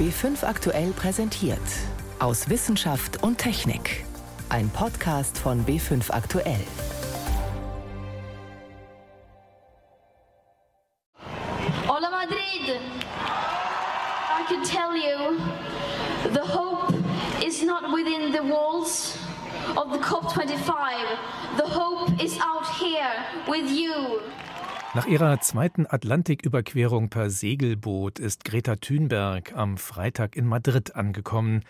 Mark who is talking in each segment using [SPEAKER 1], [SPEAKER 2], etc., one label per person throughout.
[SPEAKER 1] B5 aktuell präsentiert. Aus Wissenschaft und Technik. Ein Podcast von B5 aktuell.
[SPEAKER 2] Hola Madrid! I can tell you, the hope is not within the walls of the COP25. The hope is out here with you.
[SPEAKER 3] Nach ihrer zweiten Atlantiküberquerung per Segelboot ist Greta Thunberg am Freitag in Madrid angekommen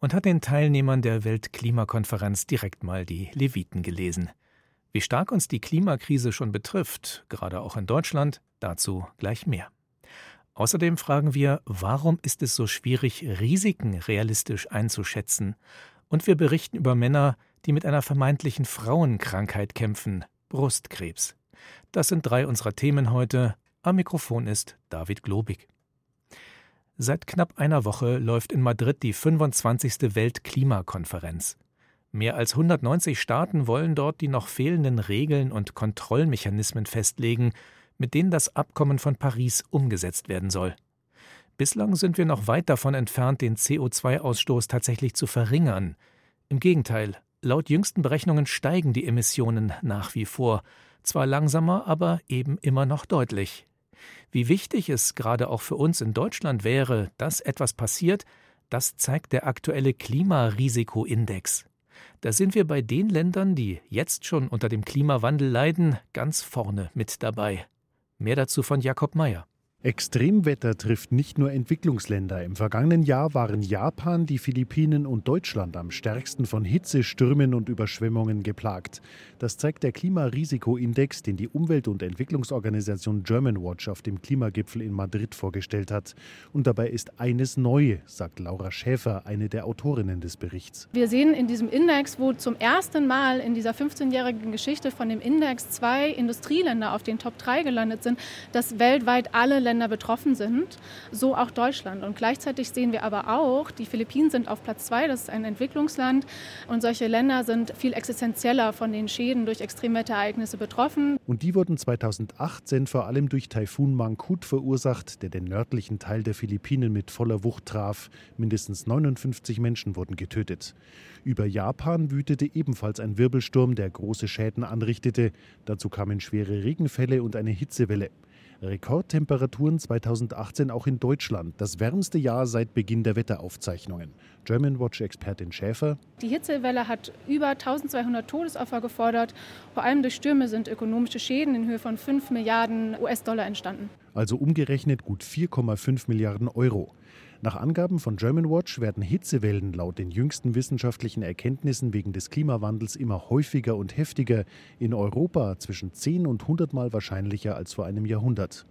[SPEAKER 3] und hat den Teilnehmern der Weltklimakonferenz direkt mal die Leviten gelesen. Wie stark uns die Klimakrise schon betrifft, gerade auch in Deutschland, dazu gleich mehr. Außerdem fragen wir, warum ist es so schwierig, Risiken realistisch einzuschätzen? Und wir berichten über Männer, die mit einer vermeintlichen Frauenkrankheit kämpfen, Brustkrebs. Das sind drei unserer Themen heute. Am Mikrofon ist David Globig. Seit knapp einer Woche läuft in Madrid die 25. Weltklimakonferenz. Mehr als 190 Staaten wollen dort die noch fehlenden Regeln und Kontrollmechanismen festlegen, mit denen das Abkommen von Paris umgesetzt werden soll. Bislang sind wir noch weit davon entfernt, den CO2-Ausstoß tatsächlich zu verringern. Im Gegenteil, laut jüngsten Berechnungen steigen die Emissionen nach wie vor, zwar langsamer, aber eben immer noch deutlich. Wie wichtig es gerade auch für uns in Deutschland wäre, dass etwas passiert, das zeigt der aktuelle Klimarisikoindex. Da sind wir bei den Ländern, die jetzt schon unter dem Klimawandel leiden, ganz vorne mit dabei. Mehr dazu von Jakob Mayer.
[SPEAKER 4] Extremwetter trifft nicht nur Entwicklungsländer. Im vergangenen Jahr waren Japan, die Philippinen und Deutschland am stärksten von Hitze, Stürmen und Überschwemmungen geplagt. Das zeigt der Klimarisikoindex, den die Umwelt- und Entwicklungsorganisation Germanwatch auf dem Klimagipfel in Madrid vorgestellt hat. Und dabei ist eines neu, sagt Laura Schäfer, eine der Autorinnen des Berichts.
[SPEAKER 5] Wir sehen in diesem Index, wo zum ersten Mal in dieser 15-jährigen Geschichte von dem Index zwei Industrieländer auf den Top 3 gelandet sind, dass weltweit alle Länder betroffen sind, so auch Deutschland. Und gleichzeitig sehen wir aber auch, die Philippinen sind auf Platz zwei, das ist ein Entwicklungsland. Und solche Länder sind viel existenzieller von den Schäden durch Extremwetterereignisse betroffen.
[SPEAKER 4] Und die wurden 2018 vor allem durch Taifun Mangkut verursacht, der den nördlichen Teil der Philippinen mit voller Wucht traf. Mindestens 59 Menschen wurden getötet. Über Japan wütete ebenfalls ein Wirbelsturm, der große Schäden anrichtete. Dazu kamen schwere Regenfälle und eine Hitzewelle. Rekordtemperaturen 2018 auch in Deutschland, das wärmste Jahr seit Beginn der Wetteraufzeichnungen. Germanwatch-Expertin Schäfer.
[SPEAKER 5] Die Hitzewelle hat über 1200 Todesopfer gefordert. Vor allem durch Stürme sind ökonomische Schäden in Höhe von 5 Milliarden US-Dollar entstanden.
[SPEAKER 4] Also umgerechnet gut 4,5 Milliarden Euro. Nach Angaben von Germanwatch werden Hitzewellen laut den jüngsten wissenschaftlichen Erkenntnissen wegen des Klimawandels immer häufiger und heftiger, in Europa zwischen 10 und 100 Mal wahrscheinlicher als vor einem Jahrhundert.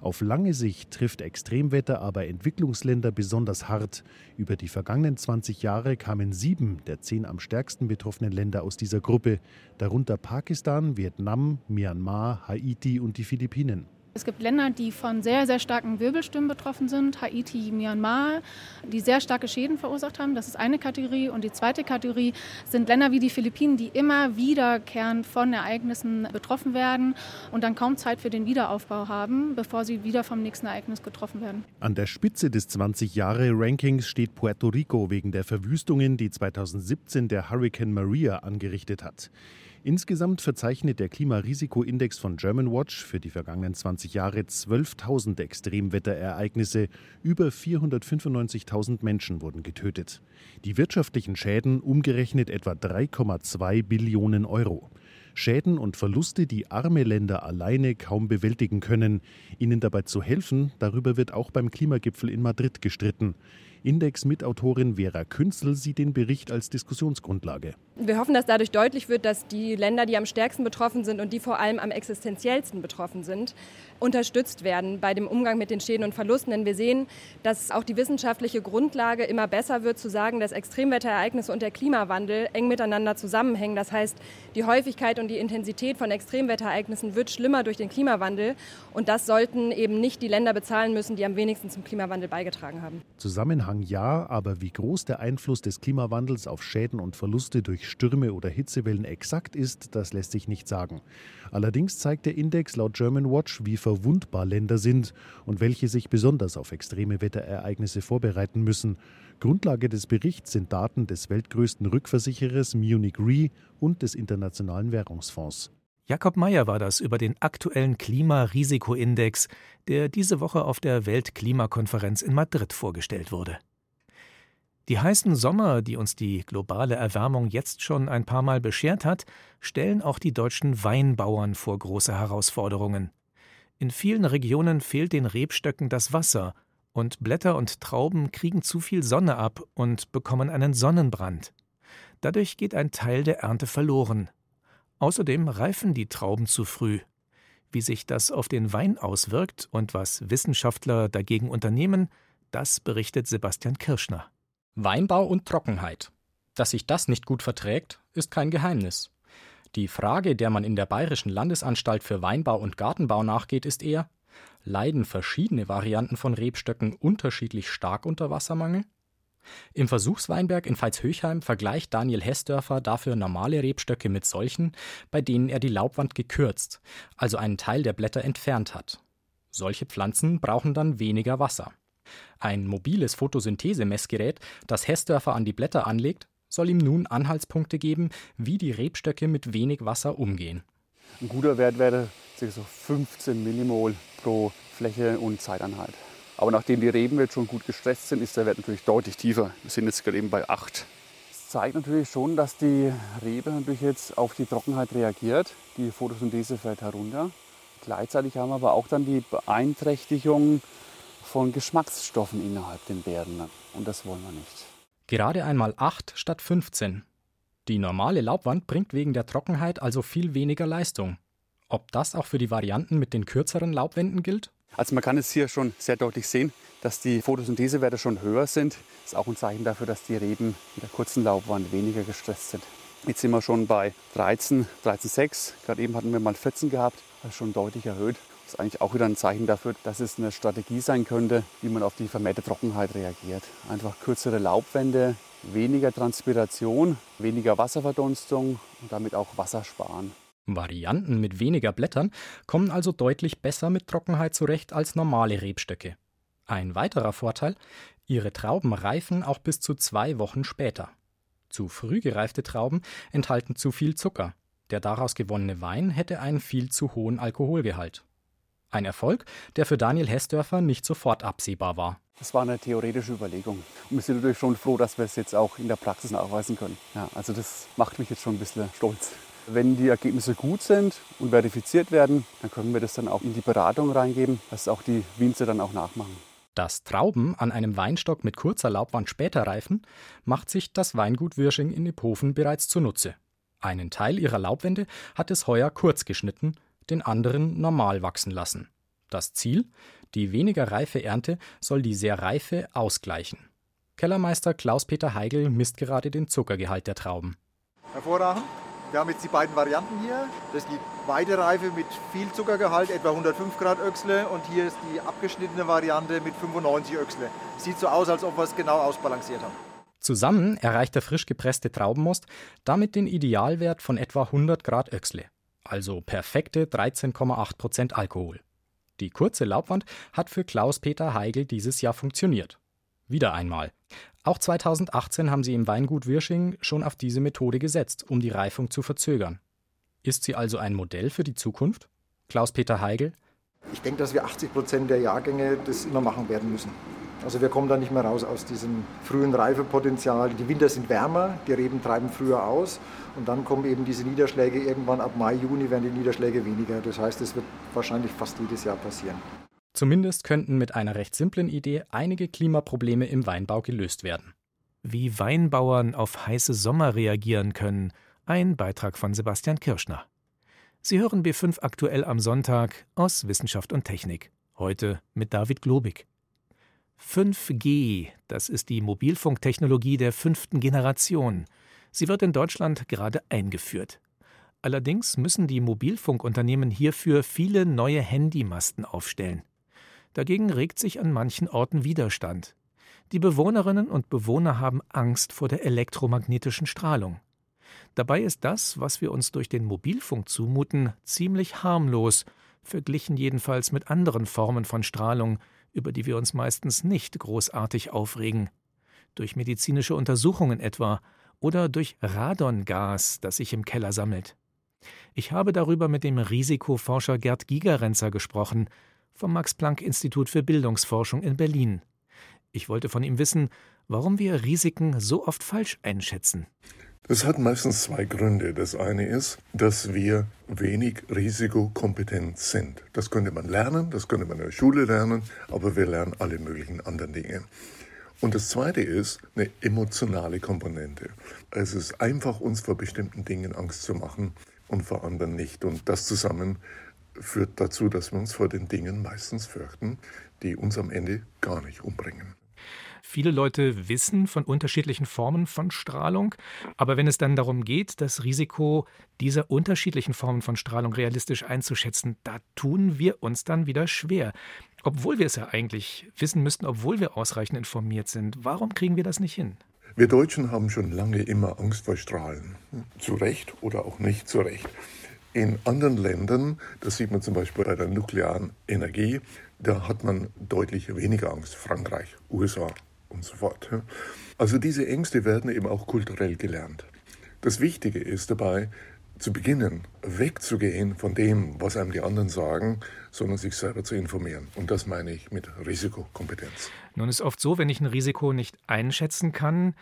[SPEAKER 4] Auf lange Sicht trifft Extremwetter aber Entwicklungsländer besonders hart. Über die vergangenen 20 Jahre kamen sieben der zehn am stärksten betroffenen Länder aus dieser Gruppe, darunter Pakistan, Vietnam, Myanmar, Haiti und die Philippinen.
[SPEAKER 5] Es gibt Länder, die von sehr, sehr starken Wirbelstürmen betroffen sind. Haiti, Myanmar, die sehr starke Schäden verursacht haben. Das ist eine Kategorie. Und die zweite Kategorie sind Länder wie die Philippinen, die immer wiederkehrend von Ereignissen betroffen werden und dann kaum Zeit für den Wiederaufbau haben, bevor sie wieder vom nächsten Ereignis getroffen werden.
[SPEAKER 4] An der Spitze des 20-Jahre-Rankings steht Puerto Rico wegen der Verwüstungen, die 2017 der Hurricane Maria angerichtet hat. Insgesamt verzeichnet der Klimarisikoindex von Germanwatch für die vergangenen 20 Jahre 12.000 Extremwetterereignisse. Über 495.000 Menschen wurden getötet. Die wirtschaftlichen Schäden umgerechnet etwa 3,2 Billionen Euro. Schäden und Verluste, die arme Länder alleine kaum bewältigen können. Ihnen dabei zu helfen, darüber wird auch beim Klimagipfel in Madrid gestritten. Index-Mitautorin Vera Künzel sieht den Bericht als Diskussionsgrundlage.
[SPEAKER 6] Wir hoffen, dass dadurch deutlich wird, dass die Länder, die am stärksten betroffen sind und die vor allem am existenziellsten betroffen sind, unterstützt werden bei dem Umgang mit den Schäden und Verlusten. Denn wir sehen, dass auch die wissenschaftliche Grundlage immer besser wird, zu sagen, dass Extremwetterereignisse und der Klimawandel eng miteinander zusammenhängen. Das heißt, die Häufigkeit und die Intensität von Extremwetterereignissen wird schlimmer durch den Klimawandel. Und das sollten eben nicht die Länder bezahlen müssen, die am wenigsten zum Klimawandel beigetragen haben.
[SPEAKER 4] Zusammenhang ja, aber wie groß der Einfluss des Klimawandels auf Schäden und Verluste durch Stürme oder Hitzewellen exakt ist, das lässt sich nicht sagen. Allerdings zeigt der Index laut Germanwatch, wie verwundbar Länder sind und welche sich besonders auf extreme Wetterereignisse vorbereiten müssen. Grundlage des Berichts sind Daten des weltgrößten Rückversicherers Munich Re und des Internationalen Währungsfonds.
[SPEAKER 3] Jakob Mayer war das über den aktuellen Klimarisikoindex, der diese Woche auf der Weltklimakonferenz in Madrid vorgestellt wurde. Die heißen Sommer, die uns die globale Erwärmung jetzt schon ein paar Mal beschert hat, stellen auch die deutschen Weinbauern vor große Herausforderungen. In vielen Regionen fehlt den Rebstöcken das Wasser, und Blätter und Trauben kriegen zu viel Sonne ab und bekommen einen Sonnenbrand. Dadurch geht ein Teil der Ernte verloren. Außerdem reifen die Trauben zu früh. Wie sich das auf den Wein auswirkt und was Wissenschaftler dagegen unternehmen, das berichtet Sebastian Kirschner.
[SPEAKER 7] Weinbau und Trockenheit. Dass sich das nicht gut verträgt, ist kein Geheimnis. Die Frage, der man in der Bayerischen Landesanstalt für Weinbau und Gartenbau nachgeht, ist eher, leiden verschiedene Varianten von Rebstöcken unterschiedlich stark unter Wassermangel? Im Versuchsweinberg in Veitshöchheim vergleicht Daniel Hessdörfer dafür normale Rebstöcke mit solchen, bei denen er die Laubwand gekürzt, also einen Teil der Blätter entfernt hat. Solche Pflanzen brauchen dann weniger Wasser. Ein mobiles Photosynthese-Messgerät, das Hessdörfer an die Blätter anlegt, soll ihm nun Anhaltspunkte geben, wie die Rebstöcke mit wenig Wasser umgehen.
[SPEAKER 8] Ein guter Wert wäre so 15 Millimol pro Fläche und Zeiteinheit. Aber nachdem die Reben jetzt schon gut gestresst sind, ist der Wert natürlich deutlich tiefer. Wir sind jetzt gerade eben bei 8. Das zeigt natürlich schon, dass die Rebe natürlich jetzt auf die Trockenheit reagiert. Die Photosynthese fällt herunter. Gleichzeitig haben wir aber auch dann die Beeinträchtigung von Geschmacksstoffen innerhalb den Beeren. Und das wollen wir nicht.
[SPEAKER 7] Gerade einmal 8 statt 15. Die normale Laubwand bringt wegen der Trockenheit also viel weniger Leistung. Ob das auch für die Varianten mit den kürzeren Laubwänden gilt?
[SPEAKER 8] Also man kann es hier schon sehr deutlich sehen, dass die Photosynthesewerte schon höher sind. Das ist auch ein Zeichen dafür, dass die Reben mit der kurzen Laubwand weniger gestresst sind. Jetzt sind wir schon bei 13, 13,6. Gerade eben hatten wir mal 14 gehabt. Das ist schon deutlich erhöht. Das ist eigentlich auch wieder ein Zeichen dafür, dass es eine Strategie sein könnte, wie man auf die vermehrte Trockenheit reagiert. Einfach kürzere Laubwände, weniger Transpiration, weniger Wasserverdunstung und damit auch Wasser sparen.
[SPEAKER 7] Varianten mit weniger Blättern kommen also deutlich besser mit Trockenheit zurecht als normale Rebstöcke. Ein weiterer Vorteil, ihre Trauben reifen auch bis zu zwei Wochen später. Zu früh gereifte Trauben enthalten zu viel Zucker. Der daraus gewonnene Wein hätte einen viel zu hohen Alkoholgehalt. Ein Erfolg, der für Daniel Hessdörfer nicht sofort absehbar war.
[SPEAKER 8] Das war eine theoretische Überlegung. Und wir sind natürlich schon froh, dass wir es jetzt auch in der Praxis nachweisen können. Ja, also das macht mich jetzt schon ein bisschen stolz. Wenn die Ergebnisse gut sind und verifiziert werden, dann können wir das dann auch in die Beratung reingeben, dass auch die Winzer dann auch nachmachen.
[SPEAKER 7] Dass Trauben an einem Weinstock mit kurzer Laubwand später reifen, macht sich das Weingut Wirsching in Iphofen bereits zunutze. Einen Teil ihrer Laubwände hat es heuer kurz geschnitten den anderen normal wachsen lassen. Das Ziel? Die weniger reife Ernte soll die sehr reife ausgleichen. Kellermeister Klaus-Peter Heigl misst gerade den Zuckergehalt der Trauben.
[SPEAKER 9] Hervorragend. Wir haben jetzt die beiden Varianten hier. Das ist die weite Reife mit viel Zuckergehalt, etwa 105 Grad Öchsle. Und hier ist die abgeschnittene Variante mit 95 Öchsle. Sieht so aus, als ob wir es genau ausbalanciert haben.
[SPEAKER 7] Zusammen erreicht der frisch gepresste Traubenmost damit den Idealwert von etwa 100 Grad Öchsle also perfekte 13,8 Prozent Alkohol. Die kurze Laubwand hat für Klaus-Peter Heigl dieses Jahr funktioniert. Wieder einmal. Auch 2018 haben sie im Weingut Wirsching schon auf diese Methode gesetzt, um die Reifung zu verzögern. Ist sie also ein Modell für die Zukunft? Klaus-Peter Heigl?
[SPEAKER 9] Ich denke, dass wir 80 Prozent der Jahrgänge das immer machen werden müssen. Also wir kommen da nicht mehr raus aus diesem frühen Reifepotenzial. Die Winter sind wärmer, die Reben treiben früher aus und dann kommen eben diese Niederschläge irgendwann ab Mai, Juni werden die Niederschläge weniger. Das heißt, es wird wahrscheinlich fast jedes Jahr passieren.
[SPEAKER 7] Zumindest könnten mit einer recht simplen Idee einige Klimaprobleme im Weinbau gelöst werden.
[SPEAKER 3] Wie Weinbauern auf heiße Sommer reagieren können, ein Beitrag von Sebastian Kirschner. Sie hören B5 aktuell am Sonntag aus Wissenschaft und Technik. Heute mit David Globig. 5G, das ist die Mobilfunktechnologie der fünften Generation. Sie wird in Deutschland gerade eingeführt. Allerdings müssen die Mobilfunkunternehmen hierfür viele neue Handymasten aufstellen. Dagegen regt sich an manchen Orten Widerstand. Die Bewohnerinnen und Bewohner haben Angst vor der elektromagnetischen Strahlung. Dabei ist das, was wir uns durch den Mobilfunk zumuten, ziemlich harmlos, verglichen jedenfalls mit anderen Formen von Strahlung, über die wir uns meistens nicht großartig aufregen. Durch medizinische Untersuchungen etwa oder durch Radongas, das sich im Keller sammelt. Ich habe darüber mit dem Risikoforscher Gerd Gigerenzer gesprochen, vom Max-Planck-Institut für Bildungsforschung in Berlin. Ich wollte von ihm wissen, warum wir Risiken so oft falsch einschätzen.
[SPEAKER 10] Das hat meistens zwei Gründe. Das eine ist, dass wir wenig risikokompetent sind. Das könnte man lernen, das könnte man in der Schule lernen, aber wir lernen alle möglichen anderen Dinge. Und das zweite ist eine emotionale Komponente. Es ist einfach, uns vor bestimmten Dingen Angst zu machen und vor anderen nicht. Und das zusammen führt dazu, dass wir uns vor den Dingen meistens fürchten, die uns am Ende gar nicht umbringen.
[SPEAKER 3] Viele Leute wissen von unterschiedlichen Formen von Strahlung, aber wenn es dann darum geht, das Risiko dieser unterschiedlichen Formen von Strahlung realistisch einzuschätzen, da tun wir uns dann wieder schwer. Obwohl wir es ja eigentlich wissen müssten, obwohl wir ausreichend informiert sind. Warum kriegen wir das nicht hin?
[SPEAKER 10] Wir Deutschen haben schon lange immer Angst vor Strahlen. Zu Recht oder auch nicht zu Recht. In anderen Ländern, das sieht man zum Beispiel bei der nuklearen Energie, da hat man deutlich weniger Angst. Frankreich, USA, und so fort. Also diese Ängste werden eben auch kulturell gelernt. Das Wichtige ist dabei, zu beginnen, wegzugehen von dem, was einem die anderen sagen, sondern sich selber zu informieren. Und das meine ich mit Risikokompetenz.
[SPEAKER 3] Nun ist oft so, wenn ich ein Risiko nicht einschätzen kann,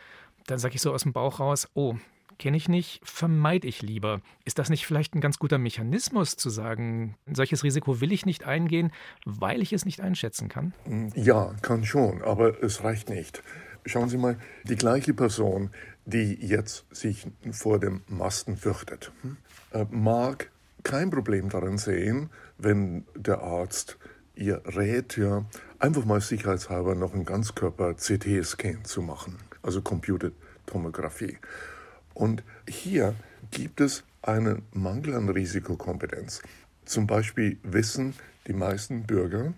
[SPEAKER 3] dann sage ich so aus dem Bauch raus, oh, kenne ich nicht, vermeide ich lieber. Ist das nicht vielleicht ein ganz guter Mechanismus zu sagen, ein solches Risiko will ich nicht eingehen, weil ich es nicht einschätzen kann?
[SPEAKER 10] Ja, kann schon, aber es reicht nicht. Schauen Sie mal, die gleiche Person, die jetzt sich vor dem Masten fürchtet, hm, äh, mag kein Problem darin sehen, wenn der Arzt ihr rät, ja, einfach mal sicherheitshalber noch einen Ganzkörper-CT-Scan zu machen, also Computertomographie. Und hier gibt es einen Mangel an Risikokompetenz. Zum Beispiel wissen die meisten Bürger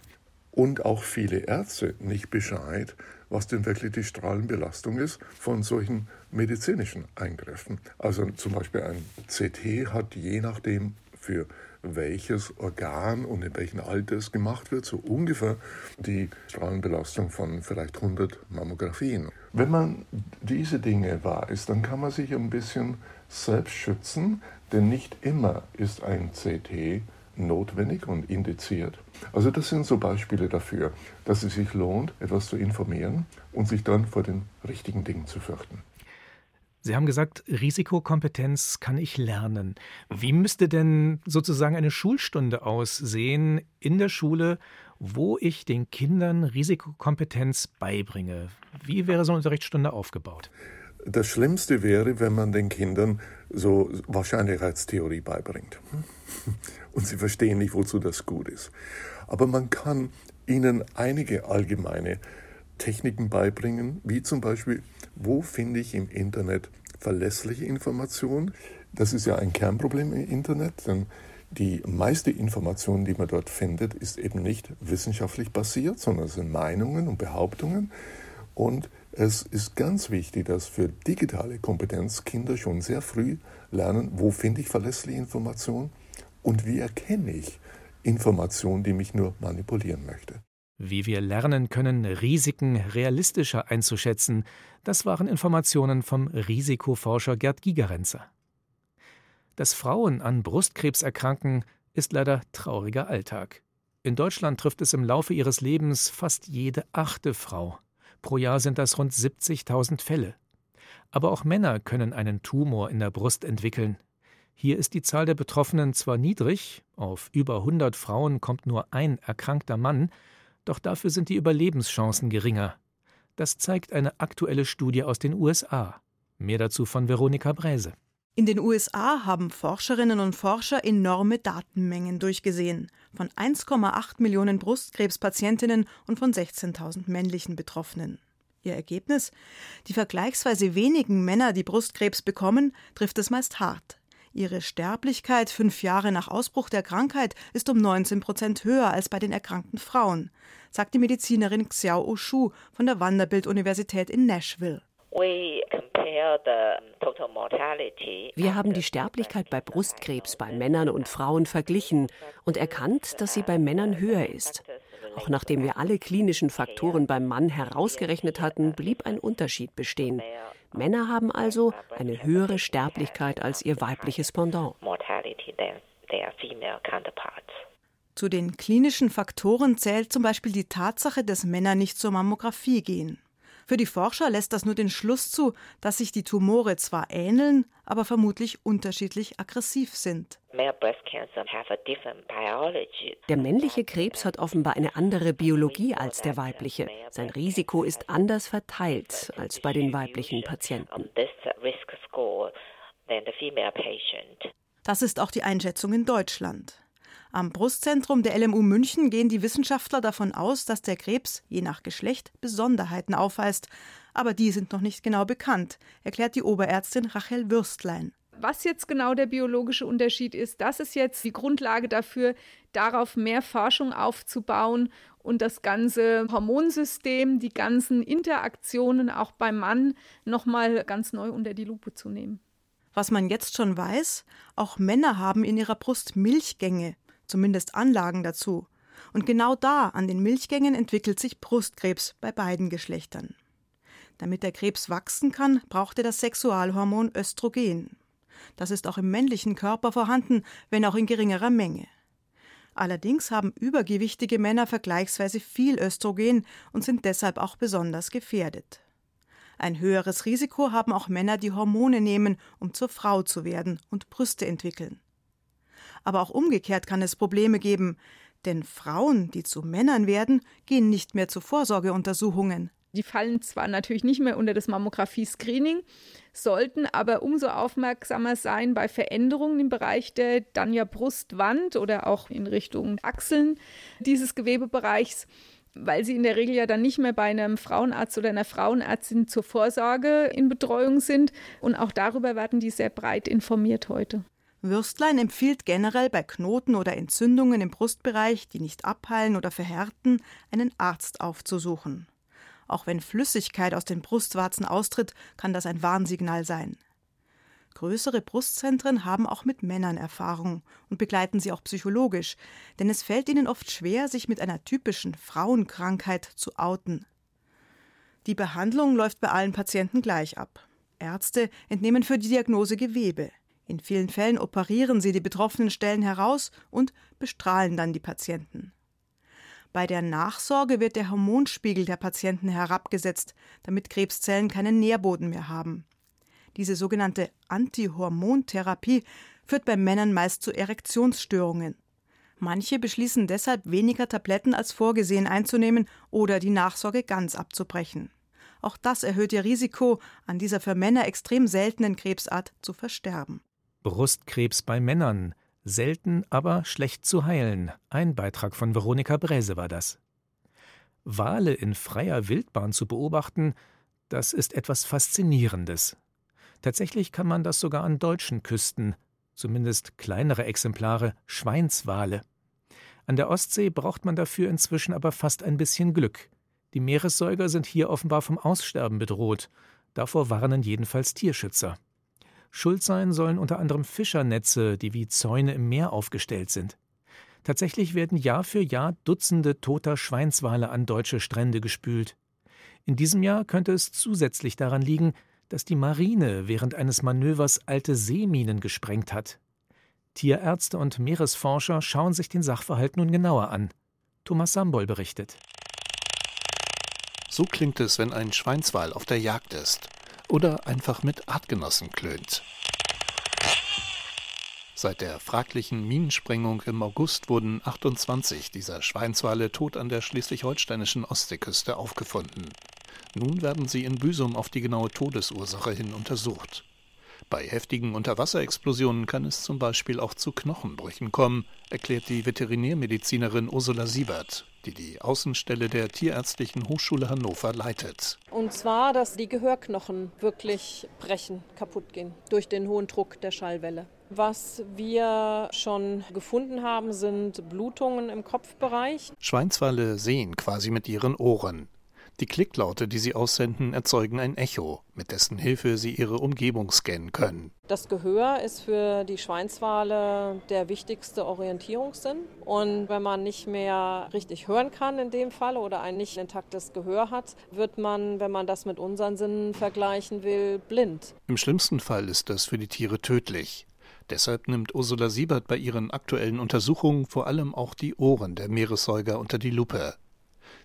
[SPEAKER 10] und auch viele Ärzte nicht Bescheid, was denn wirklich die Strahlenbelastung ist von solchen medizinischen Eingriffen. Also zum Beispiel ein CT hat je nachdem für welches Organ und in welchem Alter es gemacht wird, so ungefähr die Strahlenbelastung von vielleicht 100 Mammografien. Wenn man diese Dinge weiß, dann kann man sich ein bisschen selbst schützen, denn nicht immer ist ein CT notwendig und indiziert. Also das sind so Beispiele dafür, dass es sich lohnt, etwas zu informieren und sich dann vor den richtigen Dingen zu fürchten.
[SPEAKER 3] Sie haben gesagt, Risikokompetenz kann ich lernen. Wie müsste denn sozusagen eine Schulstunde aussehen in der Schule, wo ich den Kindern Risikokompetenz beibringe? Wie wäre so eine Unterrichtsstunde aufgebaut?
[SPEAKER 10] Das Schlimmste wäre, wenn man den Kindern so Wahrscheinlichkeitstheorie beibringt. Und sie verstehen nicht, wozu das gut ist. Aber man kann ihnen einige allgemeine Techniken beibringen, wie zum Beispiel, wo finde ich im Internet verlässliche Informationen? Das ist ja ein Kernproblem im Internet, denn die meiste Information, die man dort findet, ist eben nicht wissenschaftlich basiert, sondern es sind Meinungen und Behauptungen. Und es ist ganz wichtig, dass für digitale Kompetenz Kinder schon sehr früh lernen, wo finde ich verlässliche Informationen und wie erkenne ich Informationen, die mich nur manipulieren möchte.
[SPEAKER 3] Wie wir lernen können, Risiken realistischer einzuschätzen, das waren Informationen vom Risikoforscher Gerd Gigerenzer. Dass Frauen an Brustkrebs erkranken, ist leider trauriger Alltag. In Deutschland trifft es im Laufe ihres Lebens fast jede achte Frau. Pro Jahr sind das rund 70.000 Fälle. Aber auch Männer können einen Tumor in der Brust entwickeln. Hier ist die Zahl der Betroffenen zwar niedrig, auf über 100 Frauen kommt nur ein erkrankter Mann, doch dafür sind die Überlebenschancen geringer. Das zeigt eine aktuelle Studie aus den USA. Mehr dazu von Veronika Bräse.
[SPEAKER 11] In den USA haben Forscherinnen und Forscher enorme Datenmengen durchgesehen. Von 1,8 Millionen Brustkrebspatientinnen und von 16.000 männlichen Betroffenen. Ihr Ergebnis? Die vergleichsweise wenigen Männer, die Brustkrebs bekommen, trifft es meist hart. Ihre Sterblichkeit fünf Jahre nach Ausbruch der Krankheit ist um 19 Prozent höher als bei den erkrankten Frauen, sagt die Medizinerin Xiao Oshu von der Vanderbilt-Universität in Nashville.
[SPEAKER 12] Wir haben die Sterblichkeit bei Brustkrebs bei Männern und Frauen verglichen und erkannt, dass sie bei Männern höher ist. Auch nachdem wir alle klinischen Faktoren beim Mann herausgerechnet hatten, blieb ein Unterschied bestehen. Männer haben also eine höhere Sterblichkeit als ihr weibliches Pendant.
[SPEAKER 11] Zu den klinischen Faktoren zählt zum Beispiel die Tatsache, dass Männer nicht zur Mammographie gehen. Für die Forscher lässt das nur den Schluss zu, dass sich die Tumore zwar ähneln, aber vermutlich unterschiedlich aggressiv sind.
[SPEAKER 12] Der männliche Krebs hat offenbar eine andere Biologie als der weibliche. Sein Risiko ist anders verteilt als bei den weiblichen Patienten.
[SPEAKER 11] Das ist auch die Einschätzung in Deutschland. Am Brustzentrum der LMU München gehen die Wissenschaftler davon aus, dass der Krebs je nach Geschlecht Besonderheiten aufweist. Aber die sind noch nicht genau bekannt, erklärt die Oberärztin Rachel Würstlein.
[SPEAKER 13] Was jetzt genau der biologische Unterschied ist, das ist jetzt die Grundlage dafür, darauf mehr Forschung aufzubauen und das ganze Hormonsystem, die ganzen Interaktionen auch beim Mann nochmal ganz neu unter die Lupe zu nehmen.
[SPEAKER 11] Was man jetzt schon weiß, auch Männer haben in ihrer Brust Milchgänge, zumindest Anlagen dazu. Und genau da, an den Milchgängen, entwickelt sich Brustkrebs bei beiden Geschlechtern. Damit der Krebs wachsen kann, braucht er das Sexualhormon Östrogen. Das ist auch im männlichen Körper vorhanden, wenn auch in geringerer Menge. Allerdings haben übergewichtige Männer vergleichsweise viel Östrogen und sind deshalb auch besonders gefährdet. Ein höheres Risiko haben auch Männer, die Hormone nehmen, um zur Frau zu werden und Brüste entwickeln. Aber auch umgekehrt kann es Probleme geben, denn Frauen, die zu Männern werden, gehen nicht mehr zu Vorsorgeuntersuchungen.
[SPEAKER 13] Die fallen zwar natürlich nicht mehr unter das Mammographie-Screening, sollten aber umso aufmerksamer sein bei Veränderungen im Bereich der dann ja Brustwand oder auch in Richtung Achseln dieses Gewebebereichs, weil sie in der Regel ja dann nicht mehr bei einem Frauenarzt oder einer Frauenärztin zur Vorsorge in Betreuung sind. Und auch darüber werden die sehr breit informiert heute.
[SPEAKER 11] Würstlein empfiehlt generell bei Knoten oder Entzündungen im Brustbereich, die nicht abheilen oder verhärten, einen Arzt aufzusuchen. Auch wenn Flüssigkeit aus den Brustwarzen austritt, kann das ein Warnsignal sein. Größere Brustzentren haben auch mit Männern Erfahrung und begleiten sie auch psychologisch, denn es fällt ihnen oft schwer, sich mit einer typischen Frauenkrankheit zu outen. Die Behandlung läuft bei allen Patienten gleich ab. Ärzte entnehmen für die Diagnose Gewebe. In vielen Fällen operieren sie die betroffenen Stellen heraus und bestrahlen dann die Patienten. Bei der Nachsorge wird der Hormonspiegel der Patienten herabgesetzt, damit Krebszellen keinen Nährboden mehr haben. Diese sogenannte Antihormontherapie führt bei Männern meist zu Erektionsstörungen. Manche beschließen deshalb, weniger Tabletten als vorgesehen einzunehmen oder die Nachsorge ganz abzubrechen. Auch das erhöht ihr Risiko, an dieser für Männer extrem seltenen Krebsart zu versterben.
[SPEAKER 3] Brustkrebs bei Männern. Selten, aber schlecht zu heilen. Ein Beitrag von Veronika Bräse war das. Wale in freier Wildbahn zu beobachten, das ist etwas Faszinierendes. Tatsächlich kann man das sogar an deutschen Küsten, zumindest kleinere Exemplare, Schweinswale. An der Ostsee braucht man dafür inzwischen aber fast ein bisschen Glück. Die Meeressäuger sind hier offenbar vom Aussterben bedroht. Davor warnen jedenfalls Tierschützer. Schuld sein sollen unter anderem Fischernetze, die wie Zäune im Meer aufgestellt sind. Tatsächlich werden Jahr für Jahr Dutzende toter Schweinswale an deutsche Strände gespült. In diesem Jahr könnte es zusätzlich daran liegen, dass die Marine während eines Manövers alte Seeminen gesprengt hat. Tierärzte und Meeresforscher schauen sich den Sachverhalt nun genauer an. Thomas Sambol berichtet.
[SPEAKER 14] So klingt es, wenn ein Schweinswal auf der Jagd ist oder einfach mit Artgenossen klönt. Seit der fraglichen Minensprengung im August wurden 28 dieser Schweinswale tot an der schleswig-holsteinischen Ostseeküste aufgefunden. Nun werden sie in Büsum auf die genaue Todesursache hin untersucht. Bei heftigen Unterwasserexplosionen kann es zum Beispiel auch zu Knochenbrüchen kommen, erklärt die Veterinärmedizinerin Ursula Siebert die die Außenstelle der Tierärztlichen Hochschule Hannover leitet.
[SPEAKER 15] Und zwar, dass die Gehörknochen wirklich brechen, kaputt gehen durch den hohen Druck der Schallwelle. Was wir schon gefunden haben, sind Blutungen im Kopfbereich.
[SPEAKER 14] Schweinswale sehen quasi mit ihren Ohren. Die Klicklaute, die sie aussenden, erzeugen ein Echo, mit dessen Hilfe sie ihre Umgebung scannen können.
[SPEAKER 15] Das Gehör ist für die Schweinswale der wichtigste Orientierungssinn. Und wenn man nicht mehr richtig hören kann in dem Fall oder ein nicht intaktes Gehör hat, wird man, wenn man das mit unseren Sinnen vergleichen will, blind.
[SPEAKER 14] Im schlimmsten Fall ist das für die Tiere tödlich. Deshalb nimmt Ursula Siebert bei ihren aktuellen Untersuchungen vor allem auch die Ohren der Meeressäuger unter die Lupe.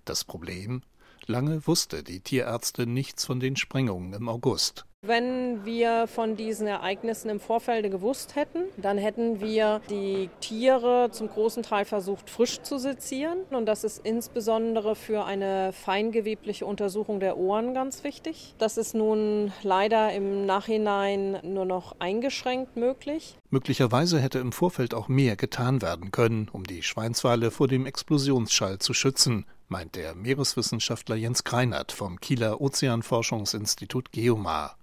[SPEAKER 14] Das Problem? Lange wusste die Tierärztin nichts von den Sprengungen im August.
[SPEAKER 15] Wenn wir von diesen Ereignissen im Vorfeld gewusst hätten, dann hätten wir die Tiere zum großen Teil versucht, frisch zu sezieren. Und das ist insbesondere für eine feingewebliche Untersuchung der Ohren ganz wichtig. Das ist nun leider im Nachhinein nur noch eingeschränkt möglich.
[SPEAKER 14] Möglicherweise hätte im Vorfeld auch mehr getan werden können, um die Schweinswale vor dem Explosionsschall zu schützen, meint der Meereswissenschaftler Jens Kreinert vom Kieler Ozeanforschungsinstitut Geomar.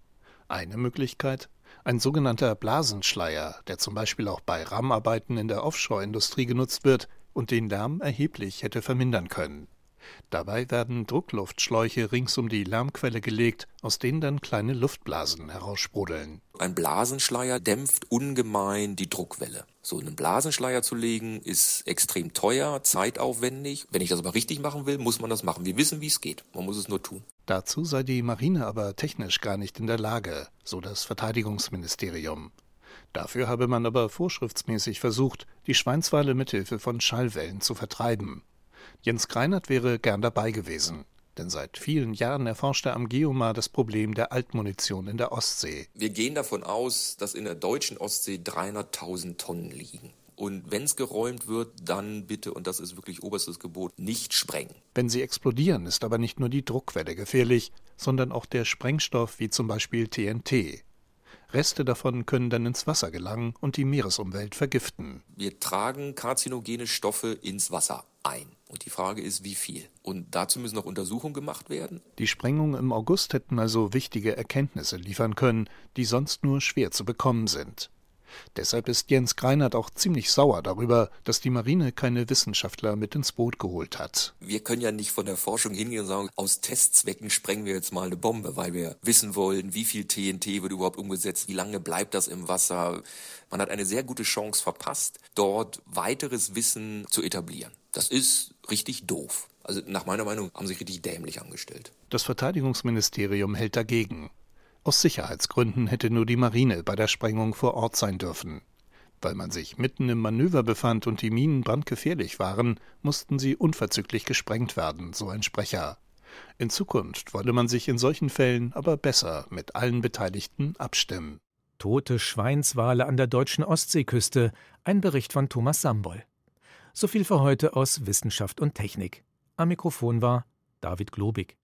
[SPEAKER 14] Eine Möglichkeit? Ein sogenannter Blasenschleier, der zum Beispiel auch bei RAM-Arbeiten in der Offshore-Industrie genutzt wird und den Lärm erheblich hätte vermindern können. Dabei werden Druckluftschläuche rings um die Lärmquelle gelegt, aus denen dann kleine Luftblasen heraussprudeln.
[SPEAKER 16] Ein Blasenschleier dämpft ungemein die Druckwelle. So einen Blasenschleier zu legen ist extrem teuer, zeitaufwendig. Wenn ich das aber richtig machen will, muss man das machen. Wir wissen, wie es geht. Man muss es nur tun.
[SPEAKER 14] Dazu sei die Marine aber technisch gar nicht in der Lage, so das Verteidigungsministerium. Dafür habe man aber vorschriftsmäßig versucht, die Schweinswale mithilfe von Schallwellen zu vertreiben. Jens Kreinert wäre gern dabei gewesen. Denn seit vielen Jahren erforscht er am Geomar das Problem der Altmunition in der Ostsee.
[SPEAKER 16] Wir gehen davon aus, dass in der deutschen Ostsee 300.000 Tonnen liegen. Und wenn es geräumt wird, dann bitte, und das ist wirklich oberstes Gebot, nicht sprengen.
[SPEAKER 14] Wenn sie explodieren, ist aber nicht nur die Druckwelle gefährlich, sondern auch der Sprengstoff wie zum Beispiel TNT. Reste davon können dann ins Wasser gelangen und die Meeresumwelt vergiften.
[SPEAKER 16] Wir tragen karzinogene Stoffe ins Wasser ein. Und die Frage ist, wie viel? Und dazu müssen noch Untersuchungen gemacht werden.
[SPEAKER 14] Die Sprengungen im August hätten also wichtige Erkenntnisse liefern können, die sonst nur schwer zu bekommen sind. Deshalb ist Jens Greinert auch ziemlich sauer darüber, dass die Marine keine Wissenschaftler mit ins Boot geholt hat.
[SPEAKER 16] Wir können ja nicht von der Forschung hingehen und sagen, aus Testzwecken sprengen wir jetzt mal eine Bombe, weil wir wissen wollen, wie viel TNT wird überhaupt umgesetzt, wie lange bleibt das im Wasser. Man hat eine sehr gute Chance verpasst, dort weiteres Wissen zu etablieren. Das ist richtig doof. Also nach meiner Meinung haben sie sich richtig dämlich angestellt.
[SPEAKER 14] Das Verteidigungsministerium hält dagegen. Aus Sicherheitsgründen hätte nur die Marine bei der Sprengung vor Ort sein dürfen. Weil man sich mitten im Manöver befand und die Minen brandgefährlich waren, mussten sie unverzüglich gesprengt werden, so ein Sprecher. In Zukunft wolle man sich in solchen Fällen aber besser mit allen Beteiligten abstimmen.
[SPEAKER 3] Tote Schweinswale an der deutschen Ostseeküste, ein Bericht von Thomas Sambol. So viel für heute aus Wissenschaft und Technik. Am Mikrofon war David Globig.